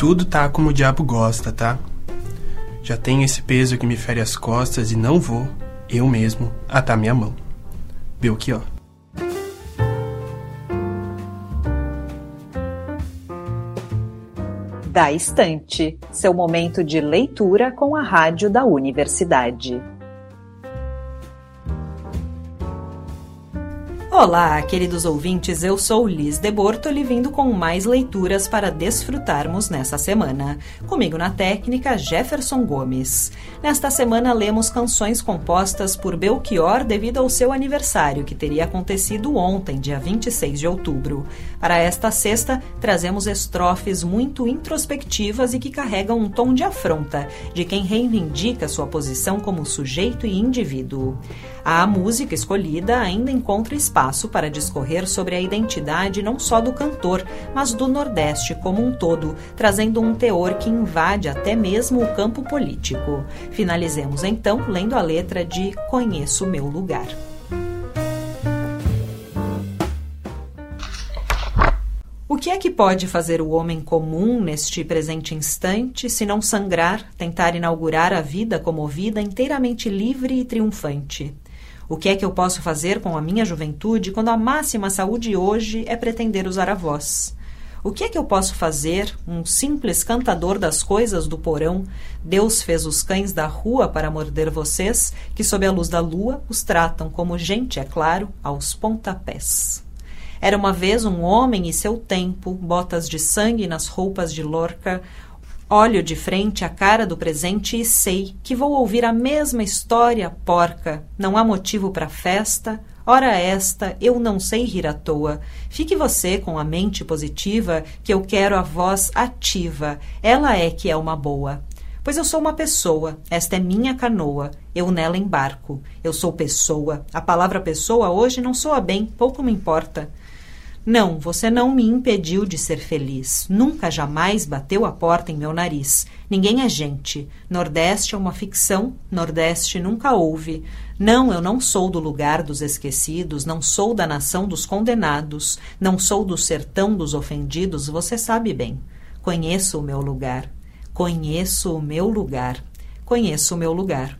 tudo tá como o diabo gosta, tá? Já tenho esse peso que me fere as costas e não vou, eu mesmo, atar minha mão. Belchior. Da Estante, seu momento de leitura com a rádio da universidade. Olá, queridos ouvintes, eu sou Liz de Bortoli, vindo com mais leituras para desfrutarmos nessa semana. Comigo na técnica, Jefferson Gomes. Nesta semana, lemos canções compostas por Belchior devido ao seu aniversário, que teria acontecido ontem, dia 26 de outubro. Para esta sexta, trazemos estrofes muito introspectivas e que carregam um tom de afronta, de quem reivindica sua posição como sujeito e indivíduo. A música escolhida ainda encontra espaço para discorrer sobre a identidade não só do cantor, mas do Nordeste como um todo, trazendo um teor que invade até mesmo o campo político. Finalizemos então lendo a letra de Conheço Meu Lugar. O que é que pode fazer o homem comum neste presente instante, se não sangrar, tentar inaugurar a vida como vida inteiramente livre e triunfante? O que é que eu posso fazer com a minha juventude quando a máxima saúde hoje é pretender usar a voz? O que é que eu posso fazer, um simples cantador das coisas do porão? Deus fez os cães da rua para morder vocês, que sob a luz da lua os tratam como gente, é claro, aos pontapés. Era uma vez um homem e seu tempo, botas de sangue nas roupas de Lorca, Olho de frente a cara do presente e sei que vou ouvir a mesma história porca. Não há motivo para festa. Ora esta, eu não sei rir à toa. Fique você com a mente positiva, que eu quero a voz ativa. Ela é que é uma boa. Pois eu sou uma pessoa, esta é minha canoa, eu nela embarco. Eu sou pessoa. A palavra pessoa hoje não soa bem, pouco me importa. Não, você não me impediu de ser feliz. Nunca jamais bateu a porta em meu nariz. Ninguém é gente. Nordeste é uma ficção, Nordeste nunca houve. Não, eu não sou do lugar dos esquecidos, não sou da nação dos condenados, não sou do sertão dos ofendidos, você sabe bem. Conheço o meu lugar. Conheço o meu lugar. Conheço o meu lugar.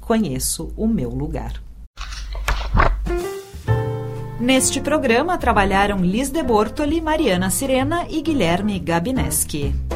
Conheço o meu lugar. Neste programa trabalharam Liz de Bortoli, Mariana Sirena e Guilherme Gabineski.